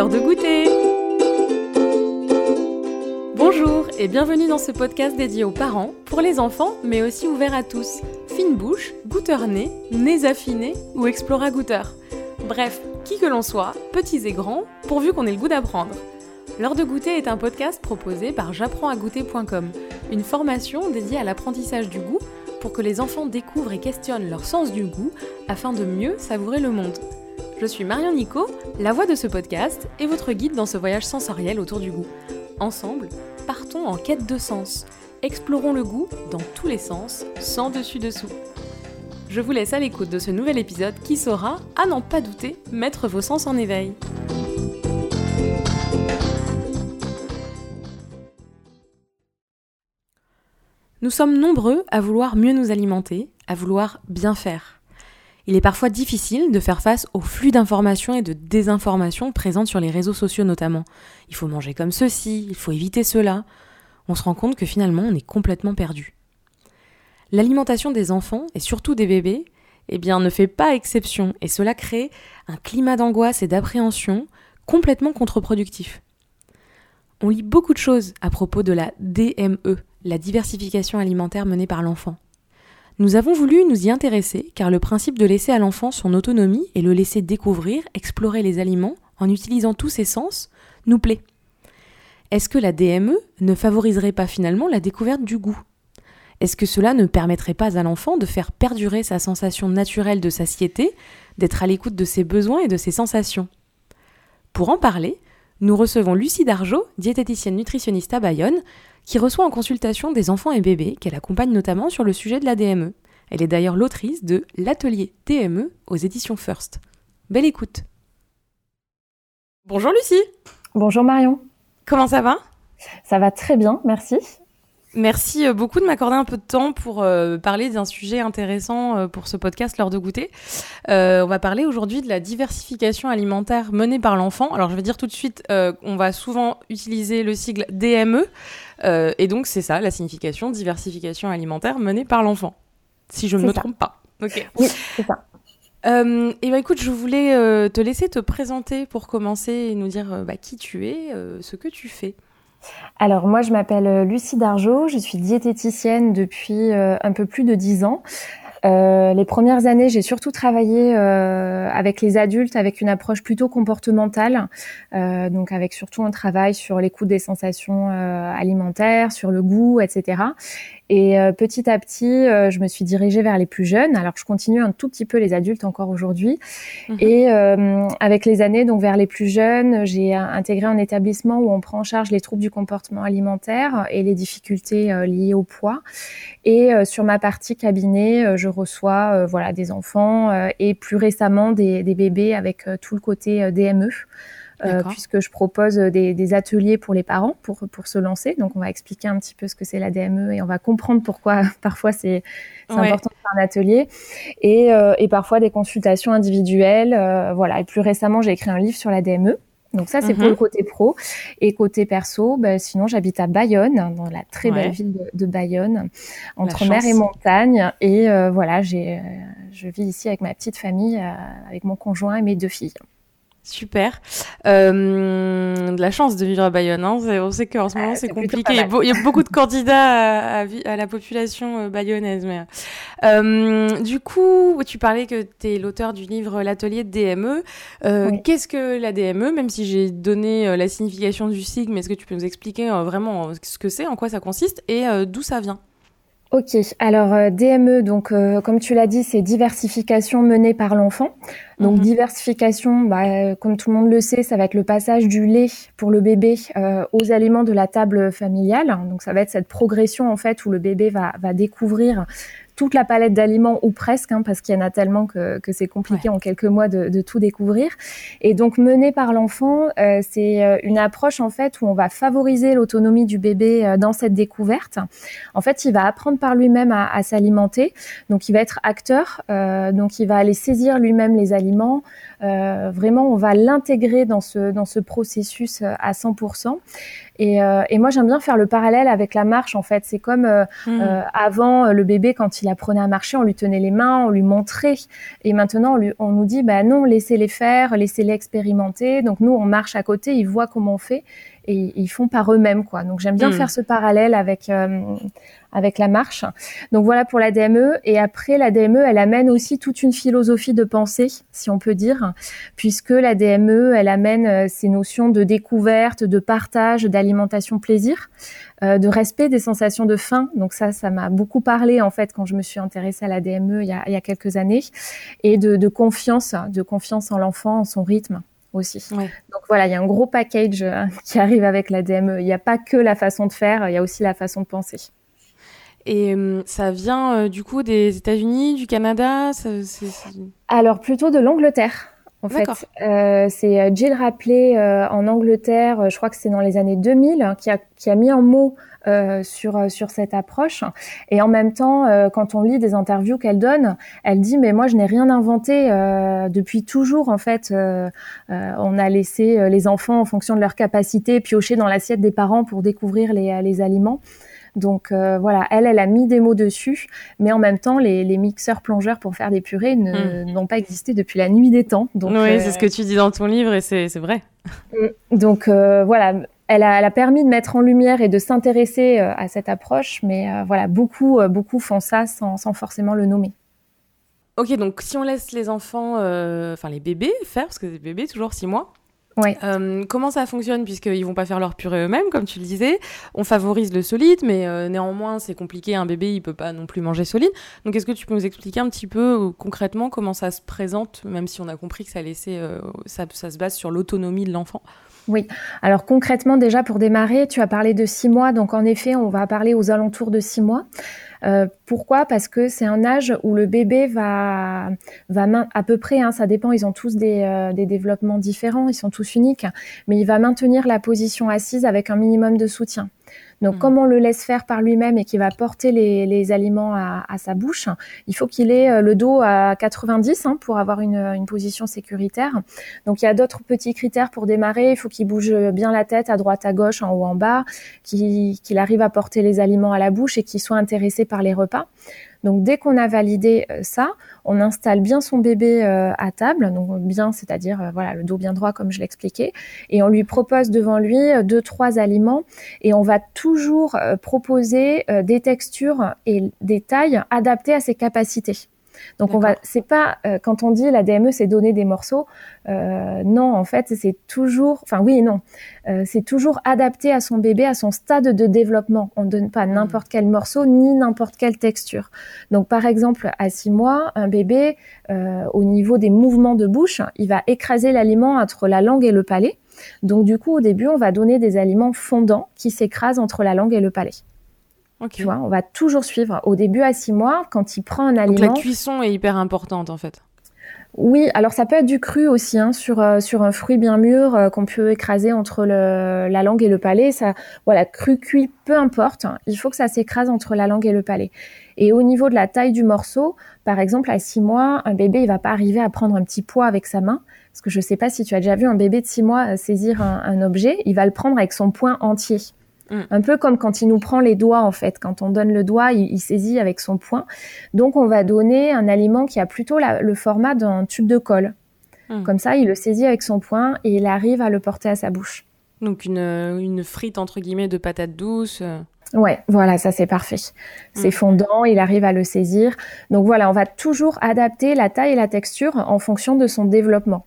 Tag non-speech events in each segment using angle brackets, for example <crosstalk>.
l'heure de goûter Bonjour et bienvenue dans ce podcast dédié aux parents, pour les enfants, mais aussi ouvert à tous. Fine bouche, goûteur nez, nez affinés ou explora goûteur. Bref, qui que l'on soit, petits et grands, pourvu qu'on ait le goût d'apprendre. L'heure de goûter est un podcast proposé par j'apprends-à-goûter.com, une formation dédiée à l'apprentissage du goût pour que les enfants découvrent et questionnent leur sens du goût afin de mieux savourer le monde. Je suis Marion Nico, la voix de ce podcast et votre guide dans ce voyage sensoriel autour du goût. Ensemble, partons en quête de sens. Explorons le goût dans tous les sens, sans dessus-dessous. Je vous laisse à l'écoute de ce nouvel épisode qui saura, à n'en pas douter, mettre vos sens en éveil. Nous sommes nombreux à vouloir mieux nous alimenter, à vouloir bien faire. Il est parfois difficile de faire face au flux d'informations et de désinformations présentes sur les réseaux sociaux notamment. Il faut manger comme ceci, il faut éviter cela. On se rend compte que finalement on est complètement perdu. L'alimentation des enfants, et surtout des bébés, eh bien, ne fait pas exception, et cela crée un climat d'angoisse et d'appréhension complètement contre-productif. On lit beaucoup de choses à propos de la DME, la diversification alimentaire menée par l'enfant. Nous avons voulu nous y intéresser car le principe de laisser à l'enfant son autonomie et le laisser découvrir, explorer les aliments en utilisant tous ses sens nous plaît. Est-ce que la DME ne favoriserait pas finalement la découverte du goût? Est-ce que cela ne permettrait pas à l'enfant de faire perdurer sa sensation naturelle de satiété, d'être à l'écoute de ses besoins et de ses sensations? Pour en parler, nous recevons Lucie Dargeau, diététicienne nutritionniste à Bayonne, qui reçoit en consultation des enfants et bébés qu'elle accompagne notamment sur le sujet de la DME. Elle est d'ailleurs l'autrice de L'atelier DME aux éditions First. Belle écoute. Bonjour Lucie. Bonjour Marion. Comment ça va? Ça va très bien, merci. Merci euh, beaucoup de m'accorder un peu de temps pour euh, parler d'un sujet intéressant euh, pour ce podcast L'heure de goûter. on va parler aujourd'hui de la diversification alimentaire menée par l'enfant. Alors je vais dire tout de suite, on va souvent utiliser le sigle DME. et donc c'est ça, la signification diversification alimentaire menée par l'enfant. Si je ne me trompe pas. Ok. Oui, c'est ça. Euh, et bah écoute, je voulais te laisser te présenter pour commencer et nous dire bah, qui tu es, ce que tu fais. Alors moi je m'appelle euh, Lucie Dargeau, je suis diététicienne depuis euh, un peu plus de dix ans. Euh, les premières années, j'ai surtout travaillé avec les adultes, avec une approche plutôt comportementale, donc avec surtout un travail sur l'écoute des sensations alimentaires, sur le goût, etc. Et euh, petit à petit, euh, je me suis dirigée vers les plus jeunes. Alors, je continue un tout petit peu les adultes encore aujourd'hui. Mhm. Et euh, avec les années, donc vers les plus jeunes, j'ai intégré un établissement où on prend en charge les troubles du comportement alimentaire et les difficultés liées au poids. Et sur ma partie cabinet, je reçois voilà des enfants et plus récemment des, des bébés avec tout le côté DME. Euh, puisque je propose des, des, ateliers pour les parents pour, pour se lancer. Donc, on va expliquer un petit peu ce que c'est la DME et on va comprendre pourquoi <laughs> parfois c'est important de faire un atelier et, euh, et parfois des consultations individuelles. Euh, voilà. Et plus récemment, j'ai écrit un livre sur la DME. Donc ça, c'est pour mhm. le côté pro. Et côté perso, ben, sinon, j'habite à Bayonne, dans la très belle ville de, de, Bayonne, entre mer et montagne. Et euh, voilà, j'ai, je vis ici avec ma petite famille, avec mon conjoint et mes deux filles. Super. Euh, de la chance de vivre à Bayonne. Hein. On sait qu'en ce moment, c'est compliqué. Il y a beaucoup de <laughs> candidats à, la population euh, bayonnaise. Mais, euh, du coup, tu parlais que tu es l'auteur du livre L'atelier de DME. Euh, Qu'est-ce que la DME Même si j'ai donné la signification du sigle, est-ce que tu peux nous expliquer vraiment ce que c'est, en quoi ça consiste et d'où ça vient? Ok, alors euh, DME, donc euh, comme tu l'as dit, c'est diversification menée par l'enfant. Donc mhm. diversification, bah, comme tout le monde le sait, ça va être le passage du lait pour le bébé euh, aux aliments de la table familiale. Donc ça va être cette progression en fait où le bébé va, va découvrir toute la palette d'aliments ou presque, hein, parce qu'il y en a tellement que, que c'est compliqué en quelques mois de, de, tout découvrir. Et donc mené par l'enfant, euh, c'est euh, une approche en fait où on va favoriser l'autonomie du bébé euh, dans cette découverte. En fait, il va apprendre par lui-même à, à s'alimenter, donc il va être acteur, euh, donc il va aller saisir lui-même les aliments. Vraiment, on va l'intégrer dans ce dans ce processus à 100%. Et, et moi, j'aime bien faire le parallèle avec la marche. En fait, c'est comme mmh. avant le bébé quand il apprenait à marcher, on lui tenait les mains, on lui montrait. Et maintenant, on, lui, on nous dit, bah non, laissez-les faire, laissez-les expérimenter. Donc nous, on marche à côté, ils voient comment on fait et ils font par eux-mêmes quoi. Donc j'aime bien hmm. faire ce parallèle avec euh, avec la marche. Donc voilà pour la DME et après la DME, elle amène aussi toute une philosophie de pensée, si on peut dire, puisque la DME, elle amène euh, ces notions de découverte, de partage, d'alimentation plaisir, euh, de respect des sensations de faim. Donc ça, ça m'a beaucoup parlé en fait quand je me suis intéressée à la DME il y a, il y a quelques années et de, de confiance, de confiance en l'enfant, en son rythme aussi. Donc voilà, il y a un gros package euh, <laughs> qui arrive avec la DME. Il n'y a pas que la façon de faire, il y a aussi la façon de penser. Et euh, ça vient euh, du coup des États-Unis, du Canada Alors plutôt de l'Angleterre. En fait, c'est Jill Rapley en Angleterre, je crois que c'est dans les années 2000, qui a, qui a mis en mots euh, sur euh, sur cette approche. Et en même temps, euh, quand on lit des interviews qu'elle donne, elle dit mais moi je n'ai rien inventé depuis toujours en fait. on a laissé les enfants en fonction de leur capacité piocher dans l'assiette des parents pour découvrir les, les aliments. Donc voilà, elle, elle a mis des mots dessus, mais en même temps, les, les mixeurs plongeurs pour faire des purées hmm. n'ont pas existé depuis la nuit des temps. Donc, oui, c'est ce que tu dis dans ton livre et c'est vrai. Donc voilà, elle a, permis de mettre en lumière et de s'intéresser euh, à cette approche, mais euh, voilà, beaucoup, euh, beaucoup font ça sans, forcément le nommer. Ok, donc si on laisse les enfants, enfin les bébés faire, parce que les bébés, toujours six mois, Ouais. comment ça fonctionne puisqu'ils vont pas faire leur purée eux-mêmes, comme tu le disais. On favorise le solide, mais néanmoins c'est compliqué. Un bébé il peut pas non plus manger solide. Donc est-ce que tu peux nous expliquer un petit peu concrètement comment ça se présente, même si on a compris que ça laissait, ça se base sur l'autonomie de l'enfant? Oui. Alors concrètement, déjà pour démarrer, tu as parlé de six mois. Donc en effet, on va parler aux alentours de six mois. Euh, pourquoi? Parce que c'est un âge où le bébé va, va à peu près, hein, ça dépend, ils ont tous euh, des développements différents, ils sont tous uniques, mais il va maintenir la position assise avec un minimum de soutien. Donc, mm. comme on le laisse faire par lui-même et qu'il va porter les, aliments à, sa bouche, il faut qu'il ait euh, le dos à 90 hein, pour avoir une, position sécuritaire. Donc, il y a d'autres petits critères pour démarrer. Il faut qu'il bouge bien la tête à droite, à gauche, en haut, en bas, qu'il arrive à porter les aliments à la bouche et qu'il soit intéressé par les repas. Donc dès qu'on a validé euh, ça, on installe bien son bébé euh, à table, donc bien, c'est-à-dire euh, voilà le dos bien droit comme je l'expliquais, et on lui propose devant lui deux trois aliments et on va toujours proposer des textures et des tailles adaptées à ses capacités. Donc on va, c'est pas euh, quand on dit la DME, c'est donner des morceaux. Euh, non, en fait, c'est toujours, enfin oui et non, euh, c'est toujours adapté à son bébé, à son stade de développement. On ne donne pas hmm. n'importe quel morceau ni n'importe quelle texture. Donc par exemple, à six mois, un bébé, au niveau des mouvements de bouche, il va écraser l'aliment entre la langue et le palais. Donc du coup, au début, on va donner des aliments fondants qui s'écrasent entre la langue et le palais. Tu vois, on va toujours suivre. Au début, à six mois, quand il prend un aliment. Donc la cuisson est hyper importante en fait. Oui, alors ça peut être du cru aussi, hein, sur euh, sur un fruit bien mûr euh, qu'on peut écraser entre le, la langue et le palais. Ça, voilà, cru, cuit, peu importe. il faut que ça s'écrase entre la langue et le palais. Et au niveau de la taille du morceau, par exemple, à six mois, un bébé, il va pas arriver à prendre un petit poids avec sa main, parce que je sais pas si tu as déjà vu un bébé de six mois euh, saisir un, un objet, il va le prendre avec son poing entier. Mm. Un peu comme quand il nous prend les doigts, en fait. Quand on donne le doigt, il, saisit avec son poing. Donc, on va donner un aliment qui a plutôt le format d'un tube de colle. Mm. Comme ça, il le saisit avec son poing et il arrive à le porter à sa bouche. Donc, une, une frite, entre guillemets, de patates douces. Ouais, voilà, ça c'est parfait. C'est mm. fondant, il arrive à le saisir. Donc voilà, on va toujours adapter la taille et la texture en fonction de son développement.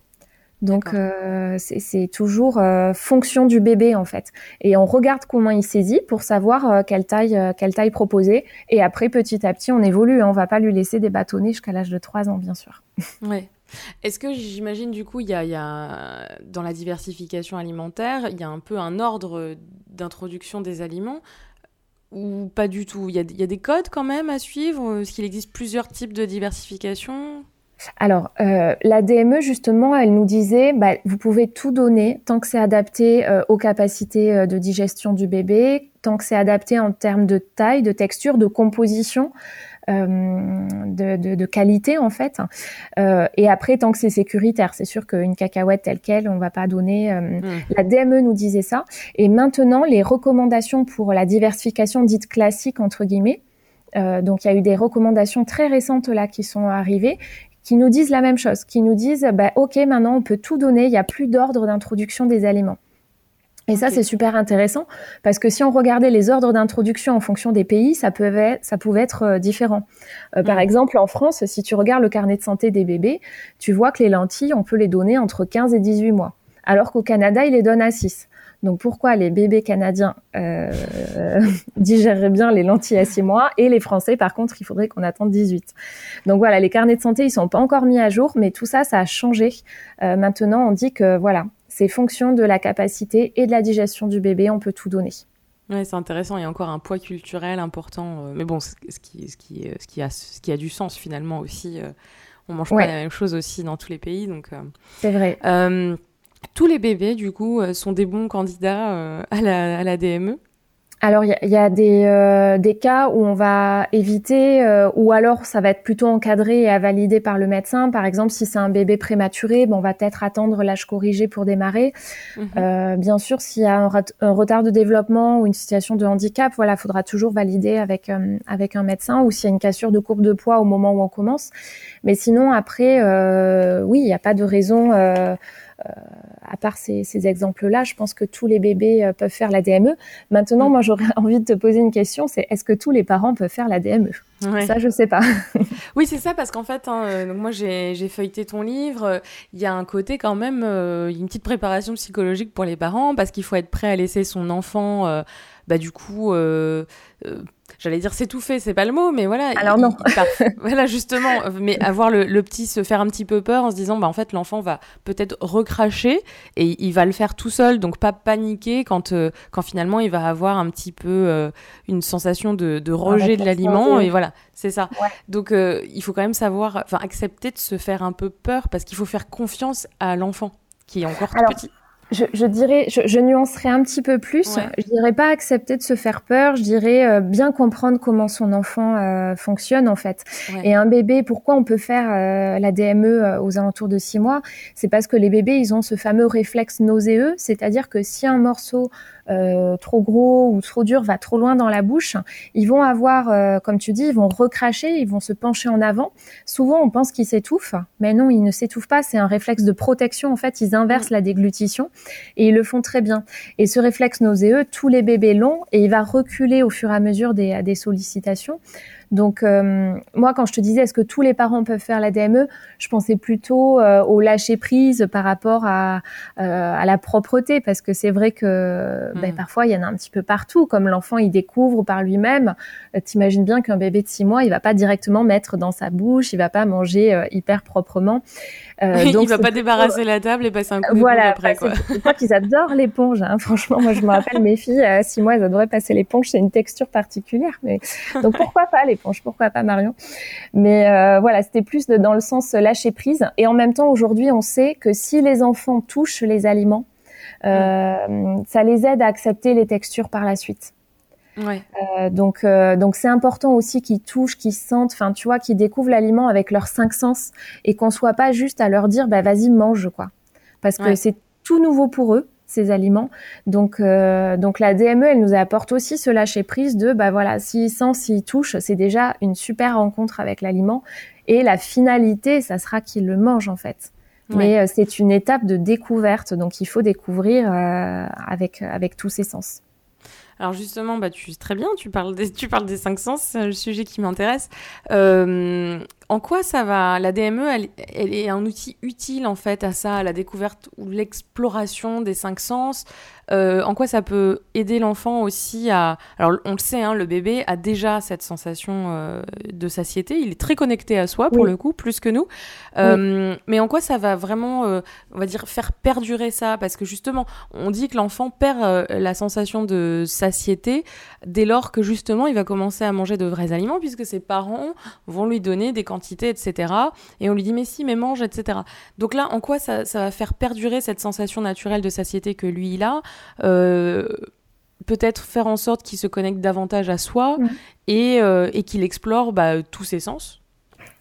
Donc euh, c'est toujours euh, fonction du bébé en fait. Et on regarde comment il saisit pour savoir euh, quelle taille quelle taille proposer. Et après petit à petit on évolue. Hein. On va pas lui laisser des bâtonnets jusqu'à l'âge de 3 ans bien sûr. <laughs> Ouais. Est-ce que j'imagine du coup il y, a, dans la diversification alimentaire il y a un peu un ordre d'introduction des aliments ou pas du tout? Il y, a, y a des codes quand même à suivre? Est-ce qu'il existe plusieurs types de diversification? Alors, euh, la DME, justement, elle nous disait, bah, vous pouvez tout donner tant que c'est adapté euh, aux capacités euh, de digestion du bébé, tant que c'est adapté en termes de taille, de texture, de composition, de, qualité, en fait. et après, tant que c'est sécuritaire, c'est sûr qu'une cacahuète telle qu'elle, on va pas donner. Mmh. La DME nous disait ça. Et maintenant, les recommandations pour la diversification dite classique, entre guillemets, donc il y a eu des recommandations très récentes là qui sont arrivées qui nous disent la même chose, qui nous disent bah, ok maintenant on peut tout donner, il n'y a plus d'ordre d'introduction des aliments. Et ça, c'est super intéressant parce que si on regardait les ordres d'introduction en fonction des pays, ça pouvait, ça pouvait être euh, différent. Euh, par mm. exemple, en France, si tu regardes le carnet de santé des bébés, tu vois que les lentilles, on peut les donner entre 15 et 18 mois, alors qu'au Canada, ils les donnent à 6. Donc pourquoi les bébés canadiens euh, <laughs> digéreraient bien les lentilles à 6 mois et les Français, par contre, il faudrait qu'on attende 18. Donc voilà, les carnets de santé, ils sont pas encore mis à jour, mais tout ça, ça a changé. Euh, maintenant, on dit que voilà, c'est fonction de la capacité et de la digestion du bébé, on peut tout donner. Ouais, c'est intéressant. Il y a encore un poids culturel important, euh, mais bon, ce qui, ce qui, ce qui a, ce qui a du sens finalement aussi. on mange pas la même chose aussi dans tous les pays, donc. c'est vrai tous les bébés, du coup, euh, sont des bons candidats euh, à la, DME alors, il y a, euh, des, cas où on va éviter, ou alors ça va être plutôt encadré et à valider par le médecin. Par exemple, si c'est un bébé prématuré, on va peut-être attendre l'âge corrigé pour démarrer. Mhm. bien sûr, s'il y a un, retard de développement ou une situation de handicap, voilà, faudra toujours valider avec avec un médecin. Ou s'il y a une cassure de courbe de poids au moment où on commence. Mais sinon, après, oui, il n'y a pas de raison à part ces, exemples-là, je pense que tous les bébés euh, peuvent faire la DME. Maintenant, mm. moi, j'aurais <laughs> envie de te poser une question, c'est est-ce que tous les parents peuvent faire la DME Ça, je sais pas. <laughs> oui, c'est ça, parce qu'en fait, hein, euh, donc moi, j'ai feuilleté ton livre. Il y a un côté quand même, une petite préparation psychologique pour les parents, parce qu'il faut être prêt à laisser son enfant, bah, du coup j'allais dire s'étouffer, c'est pas le mot, mais voilà. Alors non. <laughs> voilà, justement, mais avoir le, petit se faire un petit peu peur en se disant, bah en fait, l'enfant va peut-être recracher et il va le faire tout seul, donc pas paniquer quand, euh, quand finalement il va avoir un petit peu euh, une sensation de, rejet de l'aliment, et voilà, c'est ça. Donc euh, il faut quand même savoir, enfin, accepter de se faire un peu peur parce qu'il faut faire confiance à l'enfant qui est encore tout petit je, dirais, je, nuancerais un petit peu plus. Je dirais pas accepter de se faire peur. Je dirais euh, bien comprendre comment son enfant euh, fonctionne en fait. Et un bébé, pourquoi on peut faire euh, la DME aux alentours de six mois? C'est parce que les bébés, ils ont ce fameux réflexe nauséeux, c'est-à-dire que si un morceau euh, trop gros ou trop dur va trop loin dans la bouche, ils vont avoir, euh, comme tu dis, ils vont recracher, ils vont se pencher en avant. Souvent, on pense qu'ils s'étouffent, mais non, ils ne s'étouffent pas. C'est un réflexe de protection. En fait, ils inversent la déglutition et ils le font très bien. Et ce réflexe nauséeux, tous les bébés l'ont et il va reculer au fur et à mesure des, des sollicitations. Donc euh, moi, quand je te disais est-ce que tous les parents peuvent faire la DME, je pensais plutôt euh, au lâcher prise par rapport à, euh, à la propreté, parce que c'est vrai que ben, hmm. parfois il y en a un petit peu partout. Comme l'enfant il découvre par lui-même, t'imagines bien qu'un bébé de six mois, il va pas directement mettre dans sa bouche, il va pas manger hyper proprement. Euh, <laughs> donc il va pas débarrasser la table et passer un coup de voilà, après. Quoi. Je crois qu'ils adorent l'éponge. Hein. <laughs> Franchement, moi je me rappelle mes filles à six mois, elles adoraient passer l'éponge. C'est une texture particulière, mais <laughs> donc pourquoi pas l'éponge Pourquoi pas Marion Mais euh, voilà, c'était plus de, dans le sens lâcher prise. Et en même temps, aujourd'hui, on sait que si les enfants touchent les aliments, euh, mm. ça les aide à accepter les textures par la suite. Ouais. Euh, donc, euh, donc c'est important aussi qu'ils touchent, qu'ils sentent, enfin, tu vois, qu'ils découvrent l'aliment avec leurs cinq sens et qu'on soit pas juste à leur dire, bah vas-y mange quoi, parce que c'est tout nouveau pour eux ces aliments. Donc, euh, donc la DME, elle nous apporte aussi ce lâcher prise de, bah voilà, s'ils sentent, s'ils touchent, c'est déjà une super rencontre avec l'aliment et la finalité, ça sera qu'ils le mangent en fait. Mais c'est une étape de découverte, donc il faut découvrir avec avec tous ses sens. Alors justement, bah, tu très bien, tu parles des, tu parles des cinq sens, c'est le sujet qui m'intéresse. Euh, en quoi ça va? La DME, elle, elle, est un outil utile en fait à ça, à la découverte ou l'exploration des cinq sens. Euh, en quoi ça peut aider l'enfant aussi à... Alors on le sait, hein, le bébé a déjà cette sensation euh, de satiété, il est très connecté à soi pour le coup, plus que nous. Euh, mais en quoi ça va vraiment, on va dire, faire perdurer ça? Parce que justement, on dit que l'enfant perd la sensation de satiété dès lors que justement il va commencer à manger de vrais aliments, puisque ses parents vont lui donner des etc. Et on lui dit mais si, mais mange, etc. Donc là, en quoi ça, ça va faire perdurer cette sensation naturelle de satiété que lui il a euh, peut-être faire en sorte qu'il se connecte davantage à soi mm. et, euh, et qu'il explore bah, tous ses sens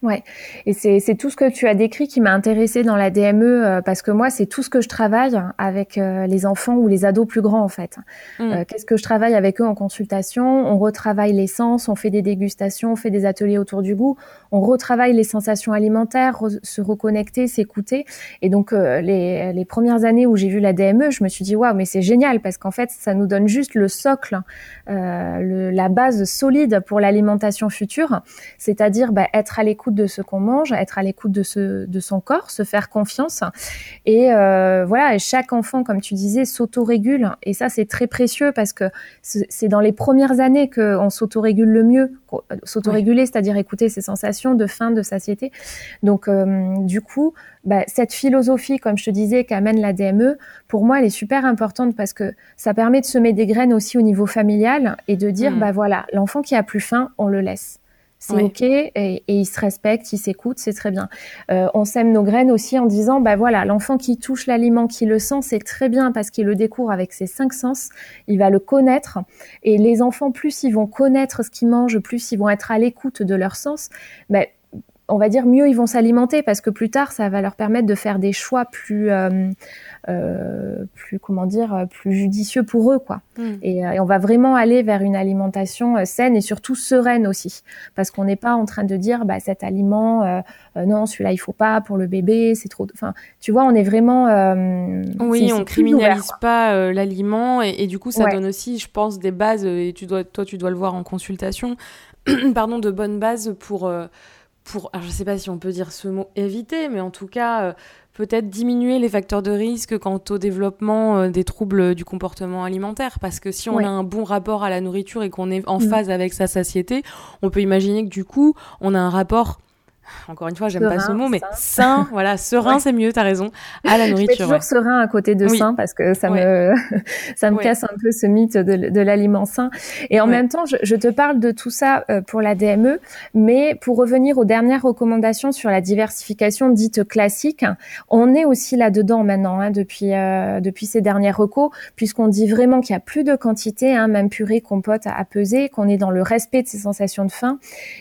Ouais, et c'est tout ce que tu as décrit qui m'a intéressé dans la DME euh, parce que moi c'est tout ce que je travaille avec euh, les enfants ou les ados plus grands en fait. Mm. Euh, qu'est-ce que je travaille avec eux en consultation? On retravaille les sens, on fait des dégustations, on fait des ateliers autour du goût, on retravaille les sensations alimentaires, se reconnecter, s'écouter. Et donc les, les, premières années où j'ai vu la DME, je me suis dit waouh mais c'est génial parce qu'en fait ça nous donne juste le socle, le, la base solide pour l'alimentation future, c'est-à-dire bah, être à l'écoute de ce qu'on mange, être à l'écoute de, ce, de son corps, se faire confiance. Et euh, voilà, chaque enfant, comme tu disais, s'autorégule. Et ça, c'est très précieux parce que c'est dans les premières années qu'on s'autorégule le mieux. S'autoréguler, c'est-à-dire écouter ses sensations de faim, de satiété. Donc, euh, du coup, bah, cette philosophie, comme je te disais, qu'amène la DME, pour moi, elle est super importante parce que ça permet de semer des graines aussi au niveau familial et de dire, mmh. bah voilà, l'enfant qui a plus faim, on le laisse c'est ok et, et, il se respecte, il s'écoute, c'est très bien. Euh, on sème nos graines aussi en disant bah voilà l'enfant qui touche l'aliment, qui le sent, c'est très bien parce qu'il le découvre avec ses cinq sens, il va le connaître et les enfants plus ils vont connaître ce qu'ils mangent, plus ils vont être à l'écoute de leur sens. Bah, on va dire mieux ils vont s'alimenter parce que plus tard ça va leur permettre de faire des choix plus euh, euh, plus comment dire plus judicieux pour eux quoi. Hmm. et, et, on va vraiment aller vers une alimentation saine et surtout sereine aussi. Parce qu'on n'est pas en train de dire bah cet aliment euh, non celui-là il faut pas pour le bébé c'est trop enfin tu vois on est vraiment oui on criminalise pas l'aliment et, et, du coup ça donne aussi je pense des bases et tu dois toi tu dois le voir en consultation <clears throat> pardon de bonnes bases pour pour, alors je sais pas si on peut dire ce mot éviter, mais en tout cas, euh, peut-être diminuer les facteurs de risque quant au développement euh, des troubles du comportement alimentaire. Parce que si on a un bon rapport à la nourriture et qu'on est en mm. phase avec sa satiété, on peut imaginer que du coup, on a un rapport encore une fois, j'aime pas ce mot, mais sain, voilà, serein, c'est mieux, t'as raison, à la nourriture. Je toujours serein à côté de sain parce que ça me, <laughs> ça me casse un peu ce mythe de, de l'aliment sain. Et en même temps, je, je, te parle de tout ça euh, pour la DME, mais pour revenir aux dernières recommandations sur la diversification dite classique, on est aussi là-dedans maintenant, hein, depuis, euh, depuis ces dernières recos, puisqu'on dit vraiment qu'il y a plus de quantité, hein, même purée, compote à, peser, qu'on est dans le respect de ces sensations de faim.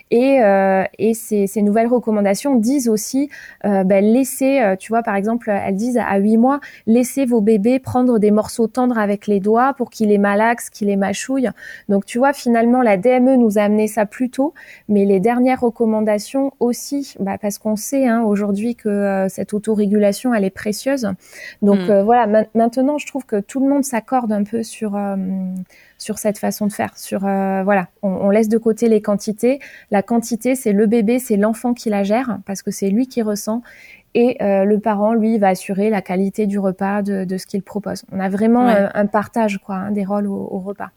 Et, euh, et ces, ces nouvelles recommandations disent aussi, euh, ben, laissez, euh, tu vois, par exemple, elles disent à 8 mois, laissez vos bébés prendre des morceaux tendres avec les doigts pour qu'ils les malaxent, qu'ils les mâchouillent. Donc, tu vois, finalement, la DME nous a amené ça plus tôt, mais les dernières recommandations aussi, bah, parce qu'on sait hein, aujourd'hui que euh, cette autorégulation, elle est précieuse. Donc, mm. voilà, maintenant, je trouve que tout le monde s'accorde un peu sur sur cette façon de faire. Sur euh, voilà, on, laisse de côté les quantités. La quantité, c'est le bébé, c'est l'enfant qui la gère parce que c'est lui qui ressent. Et euh, le parent, lui, va assurer la qualité du repas, de, ce qu'il propose. On a vraiment euh, un partage, quoi, hein, des rôles au, repas.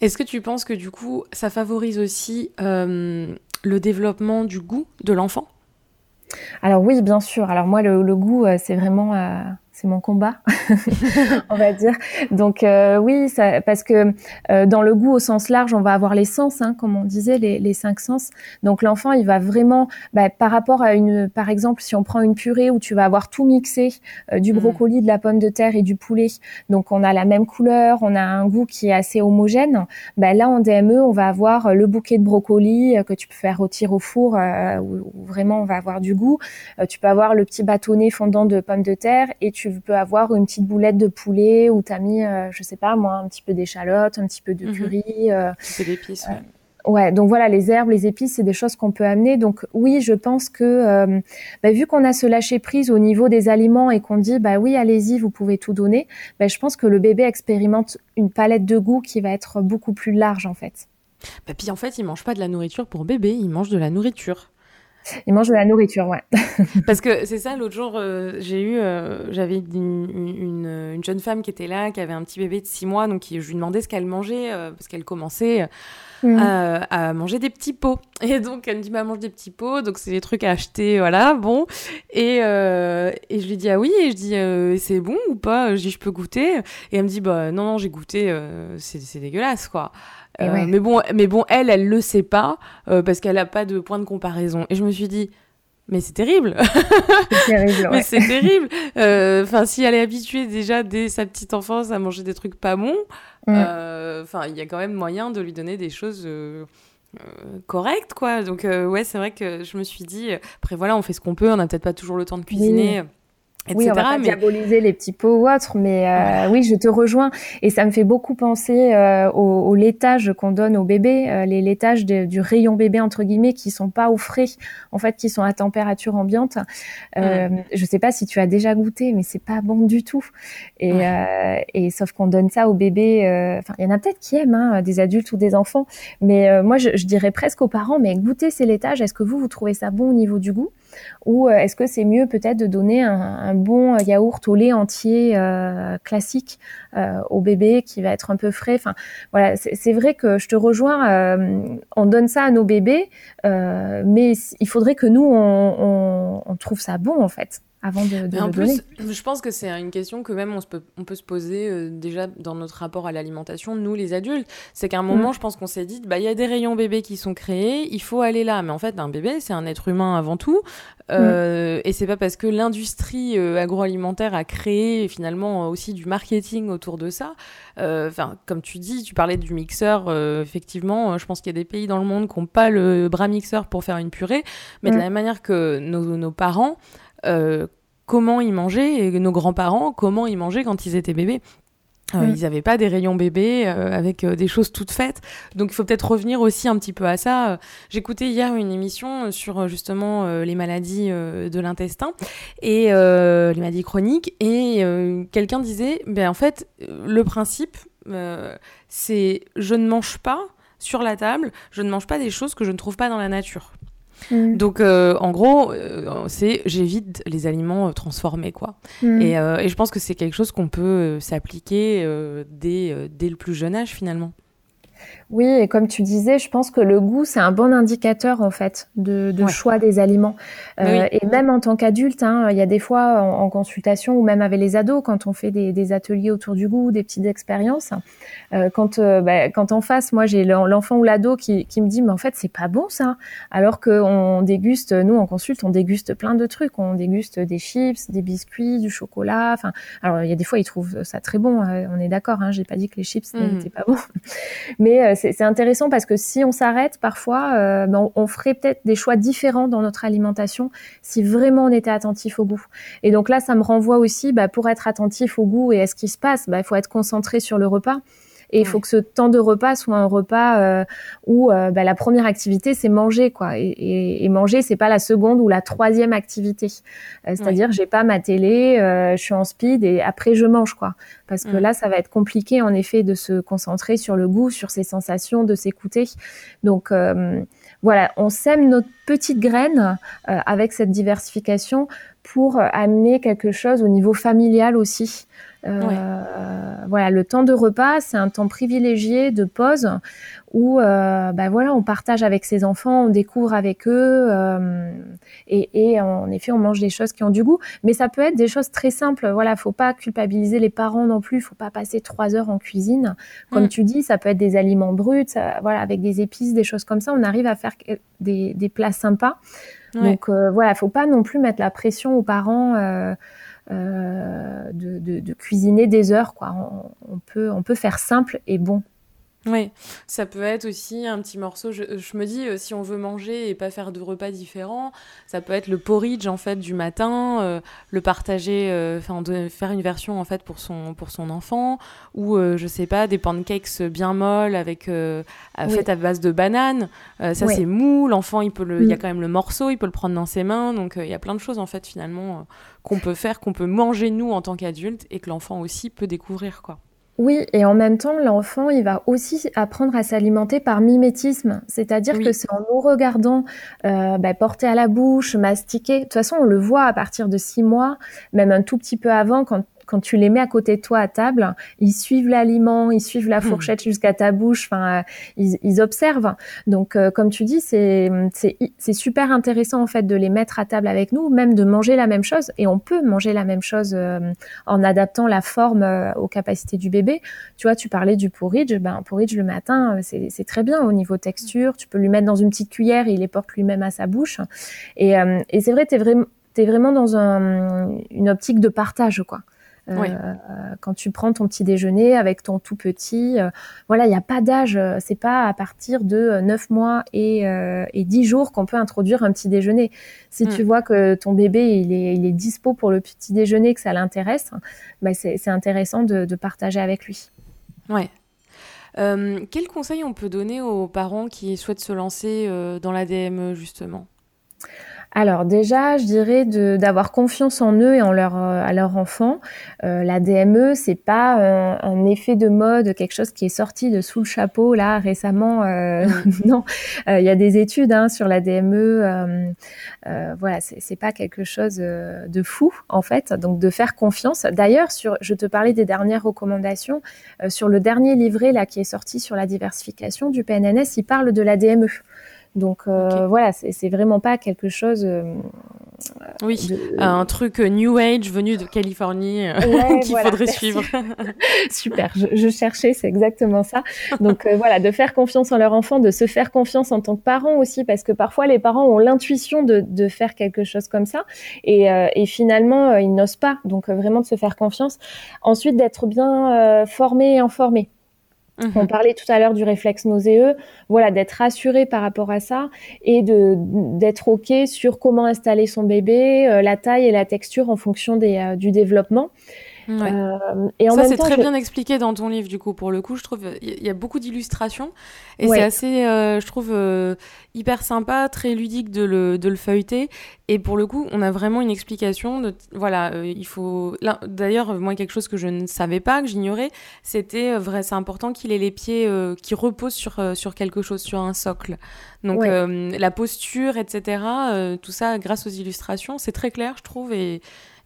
Est-ce que tu penses que du coup, ça favorise aussi le développement du goût de l'enfant? Alors oui, bien sûr. Alors moi, le goût, c'est vraiment c'est mon combat, <laughs> on va dire. Donc euh, oui, ça, parce que euh, dans le goût au sens large, on va avoir les sens, hein, comme on disait, les, les, cinq sens. Donc l'enfant, il va vraiment, bah, par rapport à une, par exemple, si on prend une purée où tu vas avoir tout mixé, euh, du mm. brocoli, de la pomme de terre et du poulet, donc on a la même couleur, on a un goût qui est assez homogène. Bah, là en DME, on va avoir le bouquet de brocoli que tu peux faire rôtir au four, où, où, vraiment on va avoir du goût. tu peux avoir le petit bâtonnet fondant de pommes de terre et tu tu peux avoir une petite boulette de poulet où tu as mis, euh, je sais pas moi, un petit peu d'échalote, un petit peu de mhm. curry. Euh, un petit peu d'épices. Euh, ouais, donc voilà, les herbes, les épices, c'est des choses qu'on peut amener. Donc oui, je pense que bah, vu qu'on a ce lâcher prise au niveau des aliments et qu'on dit bah oui, allez-y, vous pouvez tout donner, bah, je pense que le bébé expérimente une palette de goût qui va être beaucoup plus large en fait. Bah, puis en fait, il mange pas de la nourriture pour bébé, il mange de la nourriture. Ils mangent de la nourriture, ouais. <laughs> Parce que c'est ça, l'autre jour, euh, j'ai eu, euh, j'avais une, une, jeune femme qui était là, qui avait un petit bébé de 6 mois, donc je lui demandais ce qu'elle mangeait, euh, parce qu'elle commençait mm. à, manger des petits pots. <laughs> Et donc, elle me dit, bah, mange des petits pots, donc c'est des trucs à acheter, voilà, bon. Et, et je lui dis, ah oui, et je dis, c'est bon ou pas? Je dis, je peux goûter Et elle me dit, bah non, non, j'ai goûté, c'est dégueulasse, quoi. Euh, mais bon, mais bon, elle, elle le sait pas euh, parce qu'elle a pas de point de comparaison. Et je me suis dit, mais c'est terrible. C'est terrible. <laughs> mais c'est terrible. Euh, enfin, si elle est habituée déjà dès sa petite enfance à manger des trucs pas bons, mm. enfin, il y a quand même moyen de lui donner des choses correct quoi donc ouais c'est vrai que je me suis dit après voilà on fait ce qu'on peut on n'a peut-être pas toujours le temps de cuisiner oui, on va pas diaboliser les petits pots ou autres, mais euh, oui, je te rejoins. Et ça me fait beaucoup penser euh, au, laitage qu'on donne aux bébés, euh, les laitages du rayon bébé entre guillemets, qui sont pas au frais, en fait, qui sont à température ambiante. Euh, mm. Je sais pas si tu as déjà goûté, mais c'est pas bon du tout. Et, et sauf qu'on donne ça aux bébés. Enfin, il y en a peut-être qui aiment, hein, des adultes ou des enfants, mais moi, je, je dirais presque aux parents, mais goûtez ces laitages. Est-ce que vous vous trouvez ça bon au niveau du goût? Ou euh, est-ce que c'est mieux peut-être de donner un, bon yaourt au lait entier euh, classique euh, au bébé qui va être un peu frais? Enfin, voilà, c'est vrai que je te rejoins. on donne ça à nos bébés, mais il faudrait que nous on trouve ça bon en fait avant de, de en plus, je pense que c'est une question que même on, peut, on peut se poser euh, déjà dans notre rapport à l'alimentation, nous les adultes. C'est qu'à un moment, mm. je pense qu'on s'est dit, bah il y a des rayons bébés qui sont créés, il faut aller là. Mais en fait, un bébé, c'est un être humain avant tout. Euh, mm. Et c'est pas parce que l'industrie euh, agroalimentaire a créé finalement aussi du marketing autour de ça. Enfin, comme tu dis, tu parlais du mixeur. effectivement, je pense qu'il y a des pays dans le monde qui n'ont pas le bras mixeur pour faire une purée. Mais de mm. la même manière que nos, nos parents, euh, comment ils mangeaient, et nos grands-parents, comment ils mangeaient quand ils étaient bébés. Euh, ils n'avaient pas des rayons bébés euh, avec des choses toutes faites. Donc il faut peut-être revenir aussi un petit peu à ça. J'écoutais hier une émission sur justement les maladies de l'intestin et les maladies chroniques. Et quelqu'un disait, ben, en fait, le principe, c'est je ne mange pas sur la table, je ne mange pas des choses que je ne trouve pas dans la nature. Mm. Donc, euh, en gros, euh, c'est j'évite les aliments euh, transformés, quoi. Mm. Et, et, je pense que c'est quelque chose qu'on peut s'appliquer dès, dès le plus jeune âge, finalement. Oui, et comme tu disais, je pense que le goût, c'est un bon indicateur en fait de, choix des aliments. Euh, et même en tant qu'adulte, hein, il y a des fois en, consultation ou même avec les ados, quand on fait des, ateliers autour du goût, des petites expériences, euh, quand euh, bah, quand en face, moi j'ai l'enfant ou l'ado qui, me dit mais en fait c'est pas bon ça, alors qu'on déguste, nous en consulte, on déguste plein de trucs, on déguste des chips, des biscuits, du chocolat. Enfin, alors il y a des fois ils trouvent ça très bon, on est d'accord. Hein, j'ai pas dit que les chips mmh. n'étaient pas bons, mais c'est intéressant parce que si on s'arrête parfois, euh, ben, on, ferait peut-être des choix différents dans notre alimentation si vraiment on était attentif au goût. Et donc là, ça me renvoie aussi, bah, pour être attentif au goût et à ce qui se passe, bah, il faut être concentré sur le repas. Et il faut que ce temps de repas soit un repas euh, où euh, bah, la première activité c'est manger quoi. Et, et, et manger c'est pas la seconde ou la troisième activité. Euh, c'est-à-dire j'ai pas ma télé, je suis en speed et après je mange quoi. Parce que mm. là ça va être compliqué en effet de se concentrer sur le goût, sur ses sensations, de s'écouter. Donc voilà, on sème notre petite graine avec cette diversification pour amener quelque chose au niveau familial aussi. Euh, voilà, le temps de repas, c'est un temps privilégié de pause où, euh, bah voilà, on partage avec ses enfants, on découvre avec eux, euh, et, en effet, on mange des choses qui ont du goût. Mais ça peut être des choses très simples. Voilà, faut pas culpabiliser les parents non plus. Faut pas passer trois heures en cuisine, comme mm. tu dis. Ça peut être des aliments bruts, voilà, avec des épices, des choses comme ça. On arrive à faire des, plats sympas. Donc voilà, faut pas non plus mettre la pression aux parents. Euh, de, cuisiner des heures. Quoi. On, peut, on peut faire simple et bon. Oui, ça peut être aussi un petit morceau. Je, me dis, euh, si on veut manger et pas faire de repas différents, ça peut être le porridge en fait du matin, euh, le partager, enfin faire une version en fait pour son pour son enfant, ou je sais pas des pancakes bien molles avec fait à base de bananes. ça c'est mou, l'enfant il peut le, il y a mm. quand même le morceau, il peut le prendre dans ses mains, donc il y a plein de choses en fait finalement qu'on peut faire, qu'on peut manger nous en tant qu'adultes et que l'enfant aussi peut découvrir quoi. Oui, et en même temps, l'enfant, il va aussi apprendre à s'alimenter par mimétisme, c'est-à-dire que c'est en nous regardant euh, bah, porter à la bouche, mastiquer. De toute façon, on le voit à partir de six mois, même un tout petit peu avant, quand quand tu les mets à côté de toi à table, ils suivent l'aliment, ils suivent la hmm. fourchette jusqu'à ta bouche. Enfin, ils, ils, observent. Donc, euh, comme tu dis, c'est super intéressant en fait de les mettre à table avec nous, même de manger la même chose. Et on peut manger la même chose euh, en adaptant la forme euh, aux capacités du bébé. Tu vois, tu parlais du porridge. Ben, porridge le matin, c'est très bien au niveau texture. Tu peux lui mettre dans une petite cuillère et il les porte lui-même à sa bouche. Et, et c'est vrai, tu es vraiment dans un, une optique de partage, quoi. Quand tu prends ton petit déjeuner avec ton tout petit, voilà, il n'y a pas d'âge. C'est pas à partir de 9 mois et, et 10 jours qu'on peut introduire un petit déjeuner. Si tu mm. vois que ton bébé il est, il est dispo pour le petit déjeuner, que ça l'intéresse, bah c'est intéressant de, de partager avec lui. Ouais, euh, quel conseil on peut donner aux parents qui souhaitent se lancer euh, dans la DME justement? Alors déjà, je dirais d'avoir confiance en eux et en leur euh, à leur enfant. Euh, la DME, c'est pas un, un, effet de mode, quelque chose qui est sorti de sous le chapeau là récemment. Euh, <laughs> non, il y a des études hein, sur la DME. voilà, c'est pas quelque chose de fou en fait. Donc de faire confiance. D'ailleurs, sur, je te parlais des dernières recommandations sur le dernier livret là qui est sorti sur la diversification du PNNS, il parle de la DME. Donc euh, voilà, c'est vraiment pas quelque chose. Euh, oui, un truc euh, New Age venu de Californie <laughs> qu'il faudrait suivre. <laughs> Super, je, cherchais, c'est exactement ça. Donc voilà, de faire confiance en leur enfant, de se faire confiance en tant que parent aussi, parce que parfois les parents ont l'intuition de, de, faire quelque chose comme ça et, et finalement ils n'osent pas. Donc vraiment de se faire confiance. Ensuite d'être bien formé et informé. On mhm. parlait tout à l'heure du réflexe nauséeux, voilà, d'être rassuré par rapport à ça et de d'être ok sur comment installer son bébé, euh, la taille et la texture en fonction des, euh, du développement. Euh, et en ça, c'est très bien expliqué dans ton livre, du coup, pour le coup. Je trouve il y a beaucoup d'illustrations et c'est assez, euh, je trouve, euh, hyper sympa, très ludique de le, de le feuilleter. Et pour le coup, on a vraiment une explication. De, voilà, il faut. D'ailleurs, moi, quelque chose que je ne savais pas, que j'ignorais, c'était vrai, c'est important qu'il ait les pieds qui reposent sur, sur quelque chose, sur un socle. Donc, la posture, etc., tout ça, grâce aux illustrations, c'est très clair, je trouve. Et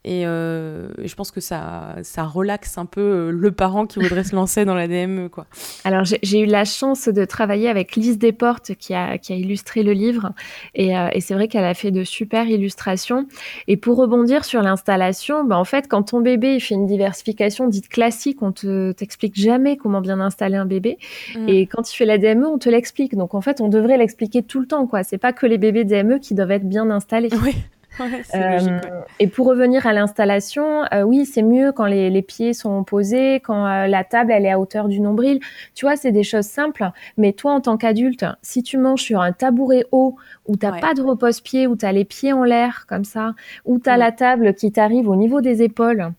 euh, et, je pense que ça, ça relaxe un peu euh, le parent qui voudrait <laughs> se lancer dans la DME. Quoi. Alors, j'ai eu la chance de travailler avec Lise Desportes qui a, qui a illustré le livre. Et, euh, et c'est vrai qu'elle a fait de super illustrations. Et pour rebondir sur l'installation, bah, en fait, quand ton bébé il fait une diversification dite classique, on te t'explique jamais comment bien installer un bébé. Mm. Et quand il fait la DME, on te l'explique. Donc, en fait, on devrait l'expliquer tout le temps. quoi. C'est pas que les bébés DME qui doivent être bien installés. Oui. <laughs> Euh, et pour revenir à l'installation, euh, oui, c'est mieux quand les, les, pieds sont posés, quand euh, la table elle est à hauteur du nombril. Tu vois, c'est des choses simples. Mais toi, en tant qu'adulte, si tu manges sur un tabouret haut où t'as pas de repose-pied, où t'as les pieds en l'air comme ça, où t'as as la table qui t'arrive au niveau des épaules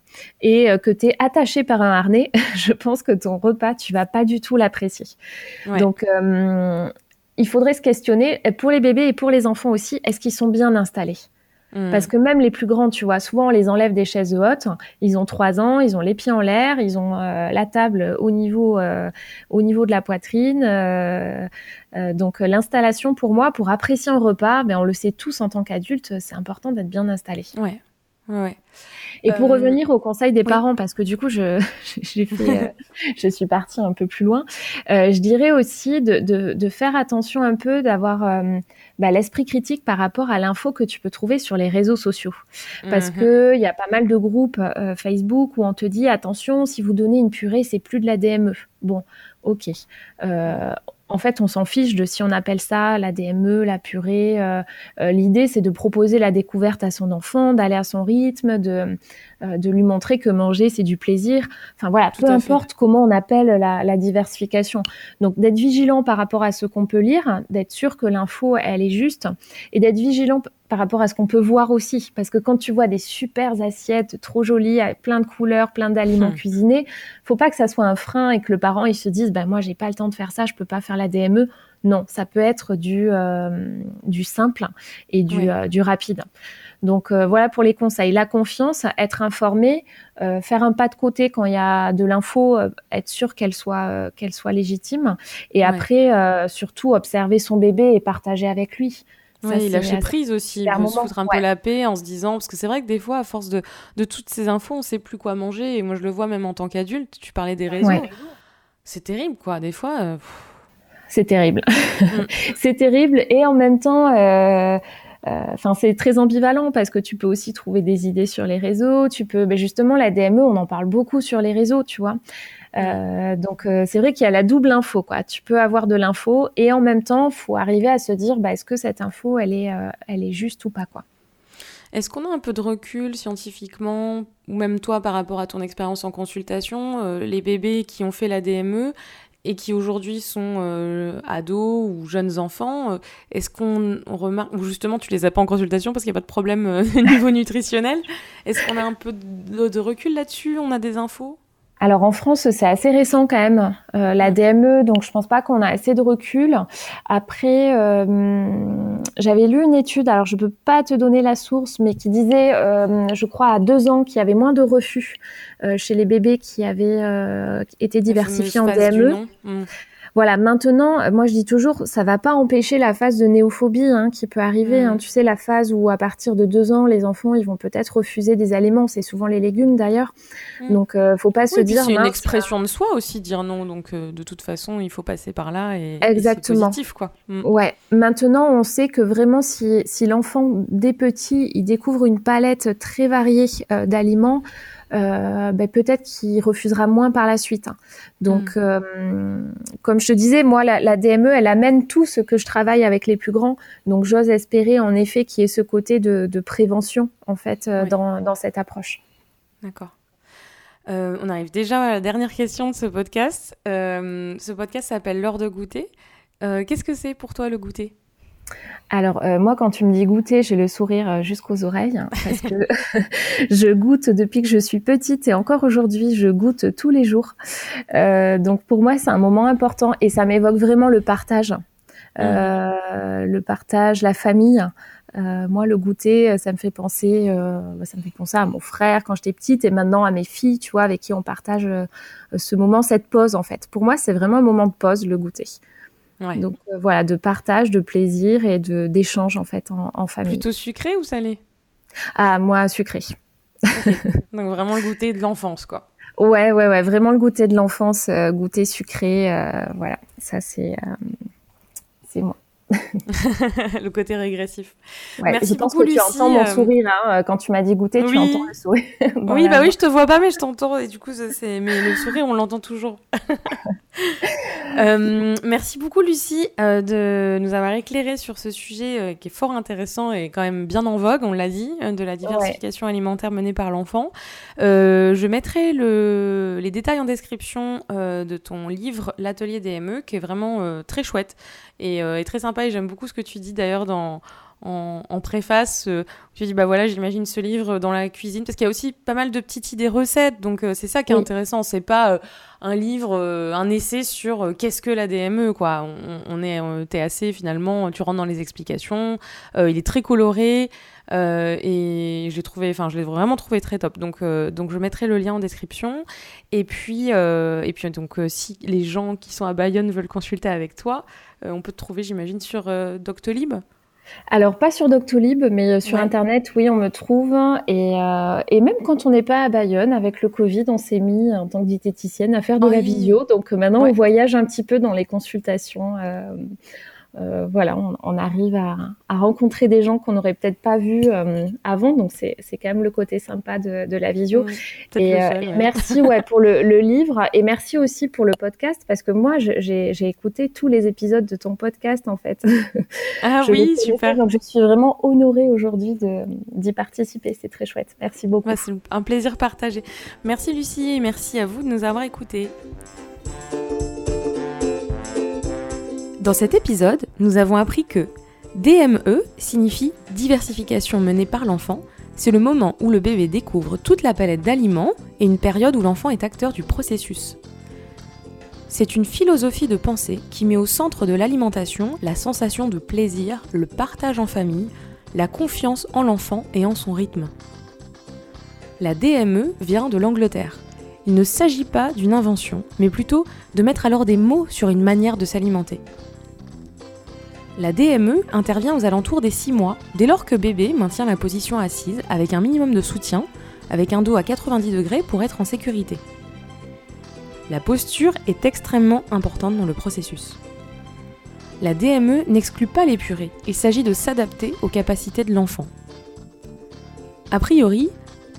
et que tu es attaché par un harnais, <laughs> je pense que ton repas, tu vas pas du tout l'apprécier. Donc il faudrait se questionner pour les bébés et pour les enfants aussi, est-ce qu'ils sont bien installés? Mm. Parce que même les plus grands, tu vois, souvent on les enlève des chaises hautes. Ils ont trois ans, ils ont les pieds en l'air, ils ont euh, la table au niveau, euh, au niveau de la poitrine. Euh, donc l'installation pour moi, pour apprécier un repas, ben on le sait tous en tant qu'adultes, c'est important d'être bien installé. Ouais. Ouais. Et pour revenir au conseil des parents, parce que du coup, je, <laughs> j'ai fait, <laughs> je suis partie un peu plus loin, je dirais aussi de, de, de, faire attention un peu, d'avoir bah, l'esprit critique par rapport à l'info que tu peux trouver sur les réseaux sociaux. Parce que il y a pas mal de groupes euh, Facebook où on te dit attention, si vous donnez une purée, c'est plus de la DME. Bon, ok. Euh, en fait, on s'en fiche de si on appelle ça la DME, la purée. Euh, euh, l'idée, c'est de proposer la découverte à son enfant, d'aller à son rythme, de, de lui montrer que manger, c'est du plaisir. Enfin voilà, peu importe comment on appelle la, la diversification. Donc d'être vigilant par rapport à ce qu'on peut lire, d'être sûr que l'info, elle est juste, et d'être vigilant par rapport à ce qu'on peut voir aussi. Parce que quand tu vois des super assiettes trop jolies, avec plein de couleurs, plein d'aliments hmm. cuisinés, faut pas que ça soit un frein et que le parent il se dise, bah moi j'ai pas le temps de faire ça, je peux pas faire la DME. Non, ça peut être du euh, du simple et du, euh, du rapide. Donc euh, voilà pour les conseils. La confiance, être informé, faire un pas de côté quand il y a de l'info, être sûr qu'elle soit qu'elle soit légitime. Et après, surtout observer son bébé et partager avec lui. Oui, lâcher prise aussi, se foutre un peu la paix en se disant, parce que c'est vrai que des fois, à force de, de toutes ces infos, on sait plus quoi manger. Et moi, je le vois même en tant qu'adulte. Tu parlais des réseaux. C'est terrible, quoi. Des fois. Euh, c'est terrible. Mm. <laughs> c'est terrible. Et en même temps, euh, euh, enfin, c'est très ambivalent parce que tu peux aussi trouver des idées sur les réseaux. Tu peux, ben justement, la DME, on en parle beaucoup sur les réseaux, tu vois. Euh, donc euh, c'est vrai qu'il y a la double info, quoi. Tu peux avoir de l'info et en même temps, faut arriver à se dire, bah, est-ce que cette info, elle est, elle est juste ou pas, quoi. Est-ce qu'on a un peu de recul scientifiquement, ou même toi par rapport à ton expérience en consultation, euh, les bébés qui ont fait la DME et qui aujourd'hui sont euh, ados ou jeunes enfants, euh, est-ce qu'on remarque, ou justement tu les as pas en consultation parce qu'il n'y a pas de problème au <laughs> niveau nutritionnel, est-ce qu'on a un peu de recul là-dessus? On a des infos? Alors en France, c'est assez récent quand même, euh, la DME, donc je pense pas qu'on a assez de recul. Après, euh, j'avais lu une étude, alors je peux pas te donner la source, mais qui disait, euh, je crois à deux ans, qu'il y avait moins de refus chez les bébés qui avaient été diversifiés en DME. Voilà, maintenant, euh, moi je dis toujours, ça va pas empêcher la phase de néophobie hein, qui peut arriver. Hein. Tu sais, la phase où à partir de deux ans, les enfants, ils vont peut-être refuser des aliments. C'est souvent les légumes d'ailleurs. Mm. Donc, euh, faut pas se dire. C'est une expression de soi aussi dire non. Donc, euh, de toute façon, il faut passer par là et, Exactement. c'est positif, quoi. Mm. Ouais. Maintenant, on sait que vraiment, si, si l'enfant dès petit, il découvre une palette très variée d'aliments. Euh, ben, peut-être qu'il refusera moins par la suite. Hein. Donc, mm. euh, comme je te disais, moi, la, DME, elle amène tout ce que je travaille avec les plus grands. Donc, j'ose espérer en effet qu'il y ait ce côté de, prévention en fait euh, dans, cette approche. D'accord. on arrive déjà à la dernière question de ce podcast. ce podcast s'appelle L'heure de goûter. Qu'est-ce que c'est pour toi le goûter? Alors euh, moi, quand tu me dis goûter, j'ai le sourire euh, jusqu'aux oreilles hein, parce que <laughs> je goûte depuis que je suis petite et encore aujourd'hui, je goûte tous les jours. Euh, donc pour moi, c'est un moment important et ça m'évoque vraiment le partage, mmh. le partage, la famille. moi, le goûter, ça me fait penser, ça me fait penser à mon frère quand j'étais petite et maintenant à mes filles, tu vois, avec qui on partage ce moment, cette pause en fait. Pour moi, c'est vraiment un moment de pause, le goûter. Donc euh, voilà, de partage, de plaisir et de d'échange en fait en, famille. Plutôt sucré ou salé? Ah moi sucré. <laughs> Donc vraiment le goûter de l'enfance quoi. Ouais ouais ouais, vraiment le goûter de l'enfance, euh, goûter sucré, euh, voilà, ça c'est c'est moi. <laughs> le côté régressif. Merci je pense beaucoup, que tu entends mon sourire hein, quand tu m'as dit goûter, tu entends le sourire. <laughs> oui, bah oui, je te vois pas, mais je t'entends et du coup, c'est mais le sourire, on l'entend toujours. <laughs> Euh, merci beaucoup, Lucie, euh, de nous avoir éclairé sur ce sujet euh, qui est fort intéressant et quand même bien en vogue, on l'a dit, de la diversification alimentaire menée par l'enfant. je mettrai le, les détails en description de ton livre, L'atelier DME, qui est vraiment très chouette et, et très sympa. Et j'aime beaucoup ce que tu dis d'ailleurs dans en, préface. Euh, je dis bah voilà, j'imagine ce livre dans la cuisine parce qu'il y a aussi pas mal de petites idées recettes. Donc euh, c'est ça qui est intéressant. C'est pas euh, un livre, un essai sur qu'est-ce que la DME quoi. On, est, t'es assez finalement, tu rentres dans les explications. il est très coloré. et j'ai trouvé, enfin, je l'ai vraiment trouvé très top. Donc, donc, je mettrai le lien en description. Et puis, et puis, donc, si les gens qui sont à Bayonne veulent consulter avec toi, on peut te trouver, j'imagine, sur Doctolib? Alors, pas sur Doctolib, mais euh, sur Internet, oui, on me trouve. Et, euh, et même quand on n'est pas à Bayonne, avec le Covid, on s'est mis, en tant que diététicienne, à faire de la vidéo. Donc maintenant, on voyage un petit peu dans les consultations. Euh, euh, voilà, on, arrive à, rencontrer des gens qu'on n'aurait peut-être pas vus euh, avant, donc c'est quand même le côté sympa de, la visio. et, euh, merci ouais, pour le, livre et merci aussi pour le podcast parce que moi j'ai écouté tous les épisodes de ton podcast en fait. Ah <laughs> oui, super. donc je suis vraiment honorée aujourd'hui d'y participer, c'est très chouette. Merci beaucoup. c'est un plaisir partagé. Merci Lucie et merci à vous de nous avoir écoutés. Dans cet épisode, nous avons appris que DME signifie diversification menée par l'enfant. C'est le moment où le bébé découvre toute la palette d'aliments et une période où l'enfant est acteur du processus. C'est une philosophie de pensée qui met au centre de l'alimentation la sensation de plaisir, le partage en famille, la confiance en l'enfant et en son rythme. La DME vient de l'Angleterre. Il ne s'agit pas d'une invention, mais plutôt de mettre alors des mots sur une manière de s'alimenter. La DME intervient aux alentours des 6 mois, dès lors que bébé maintient la position assise avec un minimum de soutien, avec un dos à 90 degrés pour être en sécurité. La posture est extrêmement importante dans le processus. La DME n'exclut pas les purées, il s'agit de s'adapter aux capacités de l'enfant. A priori,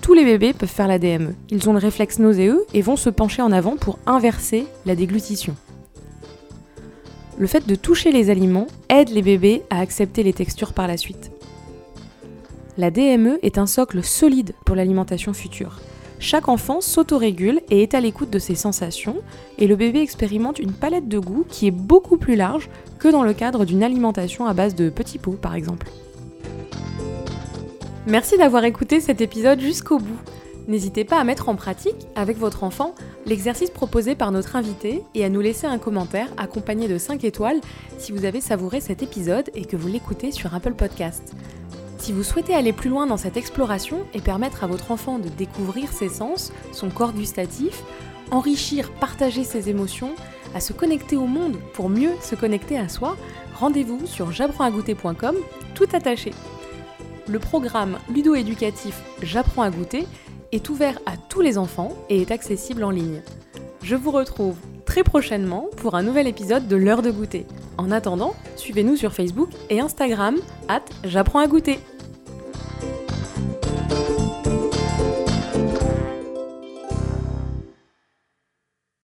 tous les bébés peuvent faire la DME. Ils ont le réflexe nauséeux et vont se pencher en avant pour inverser la déglutition le fait de toucher les aliments aide les bébés à accepter les textures par la suite. La DME est un socle solide pour l'alimentation future. Chaque enfant s'autorégule et est à l'écoute de ses sensations, et le bébé expérimente une palette de goûts qui est beaucoup plus large que dans le cadre d'une alimentation à base de petits pots par exemple. Merci d'avoir écouté cet épisode jusqu'au bout. N'hésitez pas à mettre en pratique, avec votre enfant, l'exercice proposé par notre invité et à nous laisser un commentaire accompagné de 5 étoiles si vous avez savouré cet épisode et que vous l'écoutez sur Apple Podcast. Si vous souhaitez aller plus loin dans cette exploration et permettre à votre enfant de découvrir ses sens, son corps gustatif, enrichir, partager ses émotions, à se connecter au monde pour mieux se connecter à soi, rendez-vous sur j'apprends-à-goûter.com tout attaché. Le programme ludo-éducatif J'apprends à goûter est ouvert à tous les enfants et est accessible en ligne. Je vous retrouve très prochainement pour un nouvel épisode de l'heure de goûter. En attendant, suivez-nous sur Facebook et Instagram, at j'apprends à goûter.